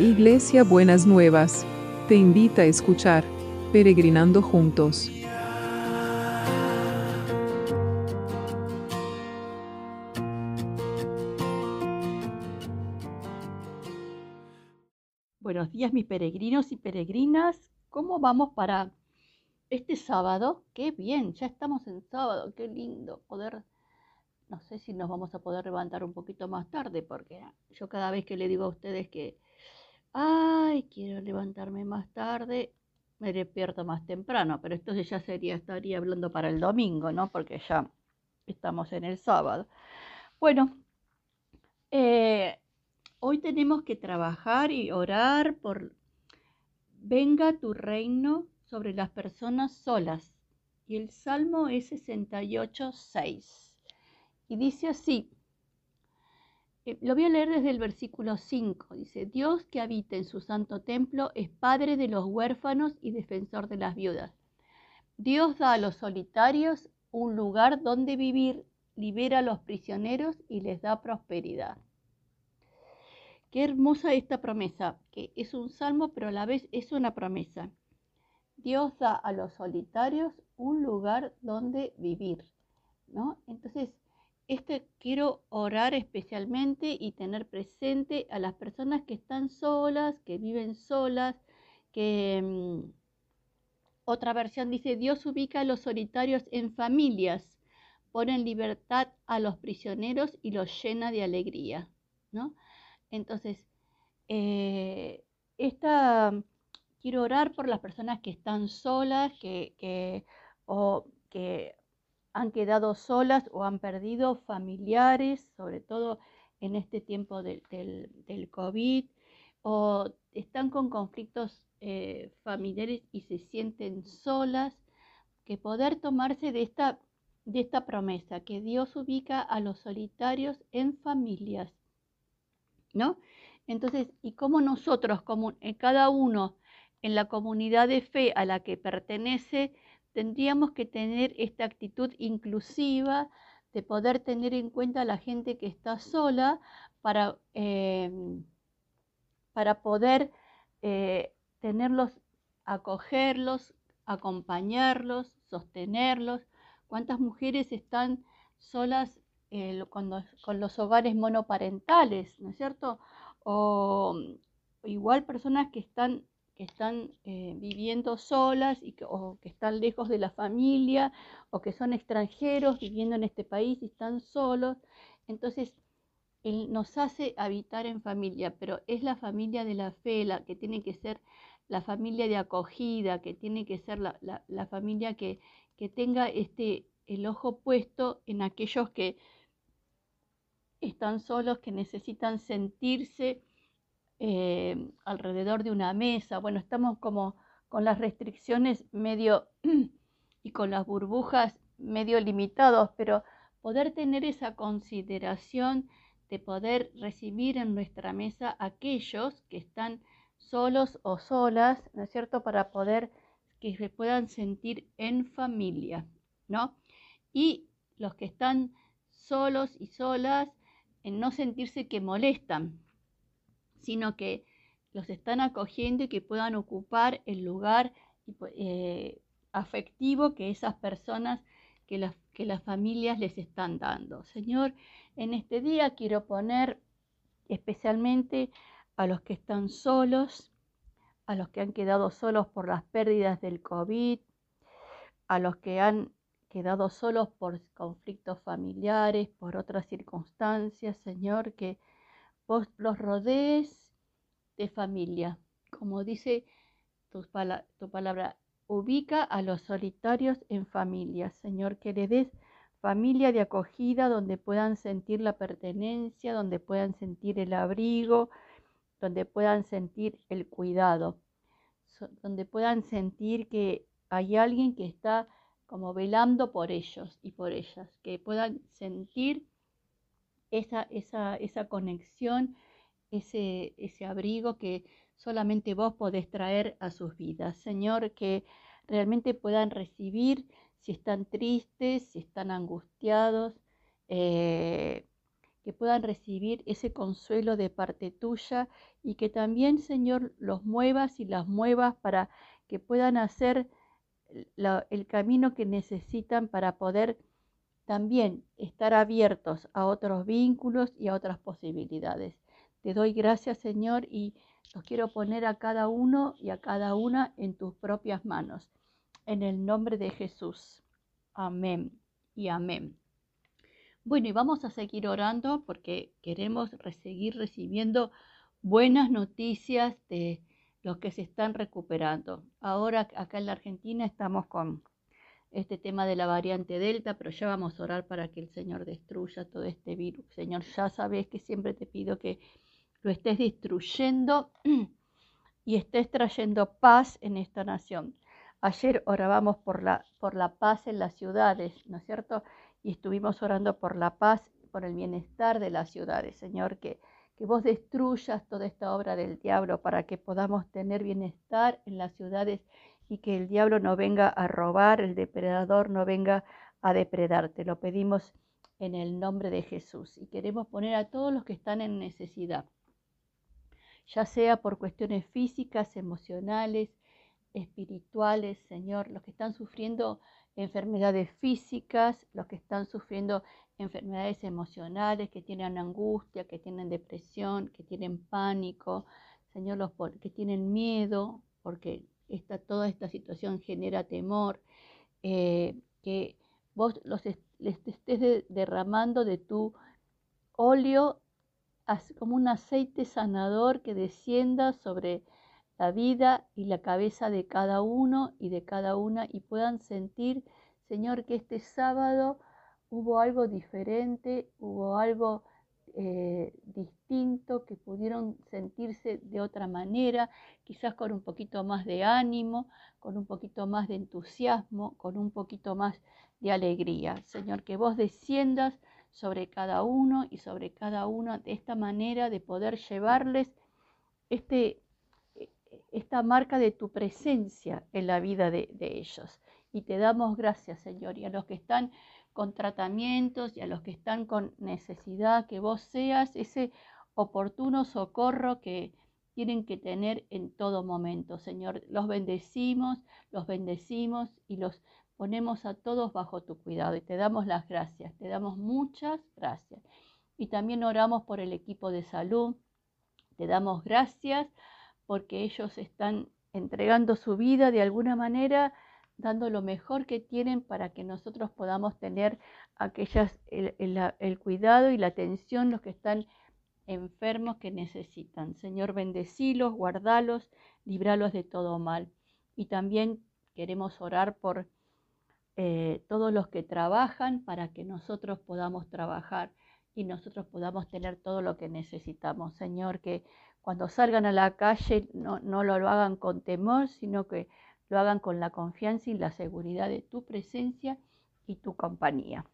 Iglesia Buenas Nuevas, te invita a escuchar Peregrinando Juntos. Buenos días mis peregrinos y peregrinas, ¿cómo vamos para este sábado? Qué bien, ya estamos en sábado, qué lindo poder no sé si nos vamos a poder levantar un poquito más tarde, porque yo cada vez que le digo a ustedes que, ay, quiero levantarme más tarde, me despierto más temprano, pero esto ya sería, estaría hablando para el domingo, ¿no? Porque ya estamos en el sábado. Bueno, eh, hoy tenemos que trabajar y orar por, venga tu reino sobre las personas solas. Y el Salmo es 68, 6. Y dice así, eh, lo voy a leer desde el versículo 5, dice, Dios que habita en su santo templo es Padre de los huérfanos y defensor de las viudas. Dios da a los solitarios un lugar donde vivir, libera a los prisioneros y les da prosperidad. Qué hermosa esta promesa, que es un salmo, pero a la vez es una promesa. Dios da a los solitarios un lugar donde vivir, ¿no? Entonces, este quiero orar especialmente y tener presente a las personas que están solas, que viven solas, que mm, otra versión dice, Dios ubica a los solitarios en familias, pone en libertad a los prisioneros y los llena de alegría, ¿no? Entonces, eh, esta, quiero orar por las personas que están solas, que, que, o que han quedado solas o han perdido familiares, sobre todo en este tiempo del, COVID, o están con conflictos eh, familiares y se sienten solas, que poder tomarse de esta, de esta promesa, que Dios ubica a los solitarios en familias, ¿no? Entonces, y cómo nosotros, como en cada uno en la comunidad de fe a la que pertenece, tendríamos que tener esta actitud inclusiva de poder tener en cuenta a la gente que está sola para, em, para poder eh, tenerlos, acogerlos, acompañarlos, sostenerlos. ¿Cuántas mujeres están solas eh, con, los, hogares monoparentales, ¿no es cierto? o igual personas que están que están eh, viviendo solas y que, o que están lejos de la familia o que son extranjeros viviendo en este país y están solos. Entonces, Él nos hace habitar en familia, pero es la familia de la fe, la que tiene que ser la familia de acogida, que tiene que ser la, la familia que, que tenga este, el ojo puesto en aquellos que están solos, que necesitan sentirse eh, alrededor de una mesa. Bueno, estamos como con las restricciones medio y con las burbujas medio limitados, pero poder tener esa consideración de poder recibir en nuestra mesa aquellos que están solos o solas, ¿no es cierto?, para poder que se puedan sentir en familia, ¿no? Y los que están solos y solas, en no sentirse que molestan, sino que los están acogiendo y que puedan ocupar el lugar eh, afectivo que esas personas, que que las familias les están dando. Señor, en este día quiero poner especialmente a los que están solos, a los que han quedado solos por las pérdidas del COVID, a los que han quedado solos por conflictos familiares, por otras circunstancias, Señor, que vos los rodees de familia. Como dice tu, palabra, ubica a los solitarios en familia. Señor, que le des familia de acogida donde puedan sentir la pertenencia, donde puedan sentir el abrigo, donde puedan sentir el cuidado, donde puedan sentir que hay alguien que está como velando por ellos y por ellas, que puedan sentir esa, esa, esa conexión, ese, ese abrigo que solamente vos podés traer a sus vidas. Señor, que realmente puedan recibir si están tristes, si están angustiados, eh, que puedan recibir ese consuelo de parte tuya y que también, Señor, los muevas y las muevas para que puedan hacer el camino que necesitan para poder también estar abiertos a otros vínculos y a otras posibilidades. Te doy gracias, Señor, y los quiero poner a cada uno y a cada una en tus propias manos. En el nombre de Jesús. Amén y amén. Bueno, y vamos a seguir orando porque queremos seguir recibiendo buenas noticias de los que se están recuperando. Ahora acá en la Argentina estamos con este tema de la variante Delta, pero ya vamos a orar para que el Señor destruya todo este virus. Señor, ya sabes que siempre te pido que lo estés destruyendo y estés trayendo paz en esta nación. Ayer orábamos por la, por la paz en las ciudades, ¿no es cierto? Y estuvimos orando por la paz, por el bienestar de las ciudades, Señor, que, que vos destruyas toda esta obra del diablo para que podamos tener bienestar en las ciudades y que el diablo no venga a robar, el depredador no venga a depredarte. Lo pedimos en el nombre de Jesús y queremos poner a todos los que están en necesidad ya sea por cuestiones físicas, emocionales, espirituales, Señor, los que están sufriendo enfermedades físicas, los que están sufriendo enfermedades emocionales, que tienen angustia, que tienen depresión, que tienen pánico, Señor, los que tienen miedo, porque esta, toda esta situación genera temor, eh, que vos los les estés derramando de tu óleo como un aceite sanador que descienda sobre la vida y la cabeza de cada uno y de cada una y puedan sentir, Señor, que este sábado hubo algo diferente, hubo algo eh, distinto, que pudieron sentirse de otra manera, quizás con un poquito más de ánimo, con un poquito más de entusiasmo, con un poquito más de alegría. Señor, que vos desciendas sobre cada uno y sobre cada una de esta manera de poder llevarles este, esta marca de tu presencia en la vida de, de ellos. Y te damos gracias, Señor, y a los que están con tratamientos y a los que están con necesidad, que vos seas ese oportuno socorro que tienen que tener en todo momento. Señor, los bendecimos, los bendecimos y los ponemos a todos bajo tu cuidado y te damos las gracias, te damos muchas gracias. Y también oramos por el equipo de salud, te damos gracias porque ellos están entregando su vida de alguna manera, dando lo mejor que tienen para que nosotros podamos tener aquellas, el, el cuidado y la atención, los que están enfermos que necesitan. Señor, bendecilos, guardalos, libralos de todo mal. Y también queremos orar por eh, todos los que trabajan para que nosotros podamos trabajar y nosotros podamos tener todo lo que necesitamos. Señor, que cuando salgan a la calle no, no lo hagan con temor, sino que lo hagan con la confianza y la seguridad de tu presencia y tu compañía.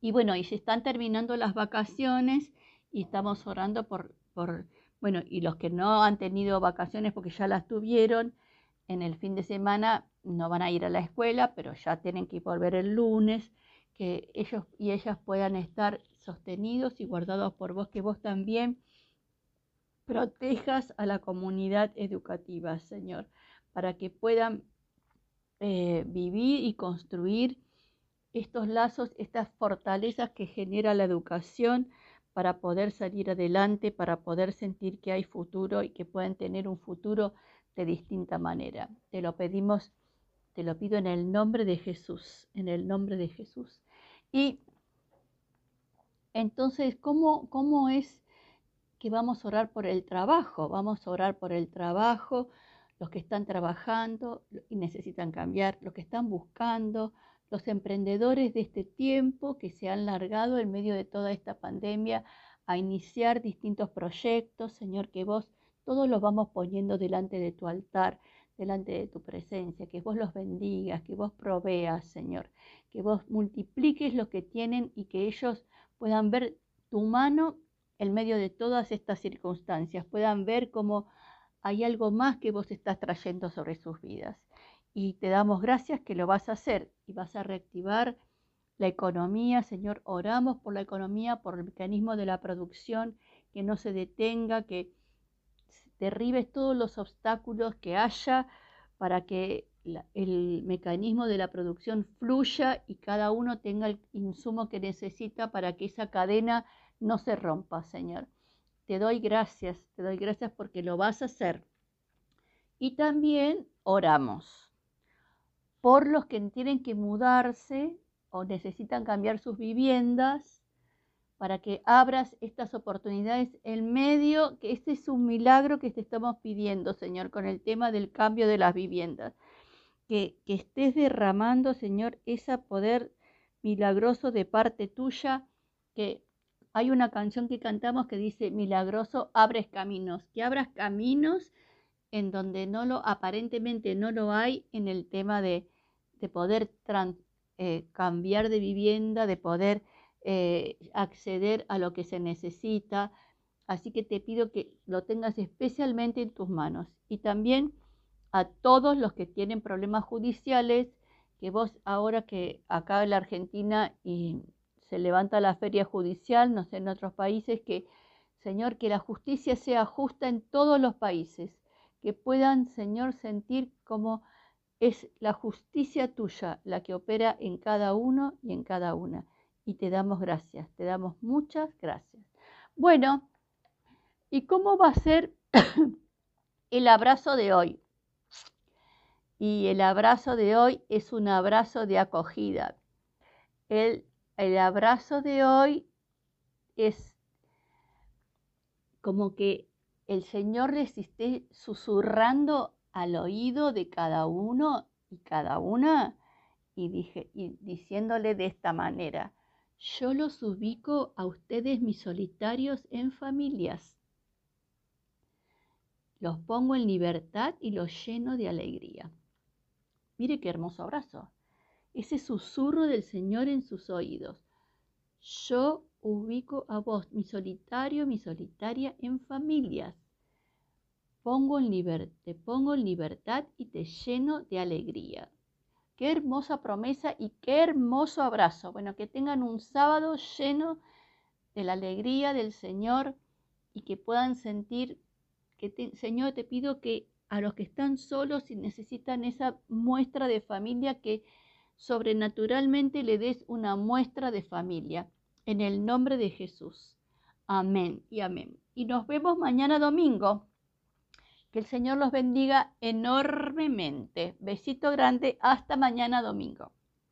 Y bueno, y se están terminando las vacaciones y estamos orando por, por, bueno, y los que no han tenido vacaciones porque ya las tuvieron, en el fin de semana no van a ir a la escuela, pero ya tienen que volver el lunes, que ellos y ellas puedan estar sostenidos y guardados por vos, que vos también protejas a la comunidad educativa, Señor, para que puedan eh, vivir y construir estos lazos, estas fortalezas que genera la educación para poder salir adelante, para poder sentir que hay futuro y que puedan tener un futuro de distinta manera. Te lo pedimos, te lo pido en el nombre de Jesús, en el nombre de Jesús. Y entonces, ¿cómo, cómo es que vamos a orar por el trabajo? Vamos a orar por el trabajo, los que están trabajando y necesitan cambiar, los que están buscando, los emprendedores de este tiempo que se han largado en medio de toda esta pandemia a iniciar distintos proyectos, Señor, que vos todos los vamos poniendo delante de tu altar, delante de tu presencia, que vos los bendigas, que vos proveas, Señor, que vos multipliques lo que tienen y que ellos puedan ver tu mano en medio de todas estas circunstancias, puedan ver cómo hay algo más que vos estás trayendo sobre sus vidas. Y te damos gracias que lo vas a hacer y vas a reactivar la economía, Señor, oramos por la economía, por el mecanismo de la producción, que no se detenga, que derribes todos los obstáculos que haya para que el mecanismo de la producción fluya y cada uno tenga el insumo que necesita para que esa cadena no se rompa, Señor. Te doy gracias, te doy gracias porque lo vas a hacer. Y también oramos por los que tienen que mudarse o necesitan cambiar sus viviendas para que abras estas oportunidades en medio, que este es un milagro que te estamos pidiendo, Señor, con el tema del cambio de las viviendas. Que, que estés derramando, Señor, ese poder milagroso de parte tuya, que hay una canción que cantamos que dice, milagroso, abres caminos, que abras caminos en donde no lo, aparentemente no lo hay en el tema de, de poder eh, cambiar de vivienda, de poder eh, acceder a lo que se necesita. Así que te pido que lo tengas especialmente en tus manos. Y también a todos los que tienen problemas judiciales, que vos ahora que acá en la Argentina y se levanta la feria judicial, no sé, en otros países, que, Señor, que la justicia sea justa en todos los países, que puedan, Señor, sentir como es la justicia tuya la que opera en cada uno y en cada una. Y te damos gracias, te damos muchas gracias. Bueno, ¿y cómo va a ser el abrazo de hoy? Y el abrazo de hoy es un abrazo de acogida. El el abrazo de hoy es como que el Señor les esté susurrando al oído de cada uno y cada una y, dije, y diciéndole de esta manera, yo los ubico a ustedes mis solitarios en familias. Los pongo en libertad y los lleno de alegría. Mire qué hermoso abrazo ese susurro del Señor en sus oídos. Yo ubico a vos, mi solitario, mi solitaria, en familias. Pongo en te pongo en libertad y te lleno de alegría. Qué hermosa promesa y qué hermoso abrazo. Bueno, que tengan un sábado lleno de la alegría del Señor y que puedan sentir que, Señor, te pido que a los que están solos y necesitan esa muestra de familia que sobrenaturalmente le des una muestra de familia. En el nombre de Jesús. Amén y amén. Y nos vemos mañana domingo. Que el Señor los bendiga enormemente. Besito grande. Hasta mañana domingo.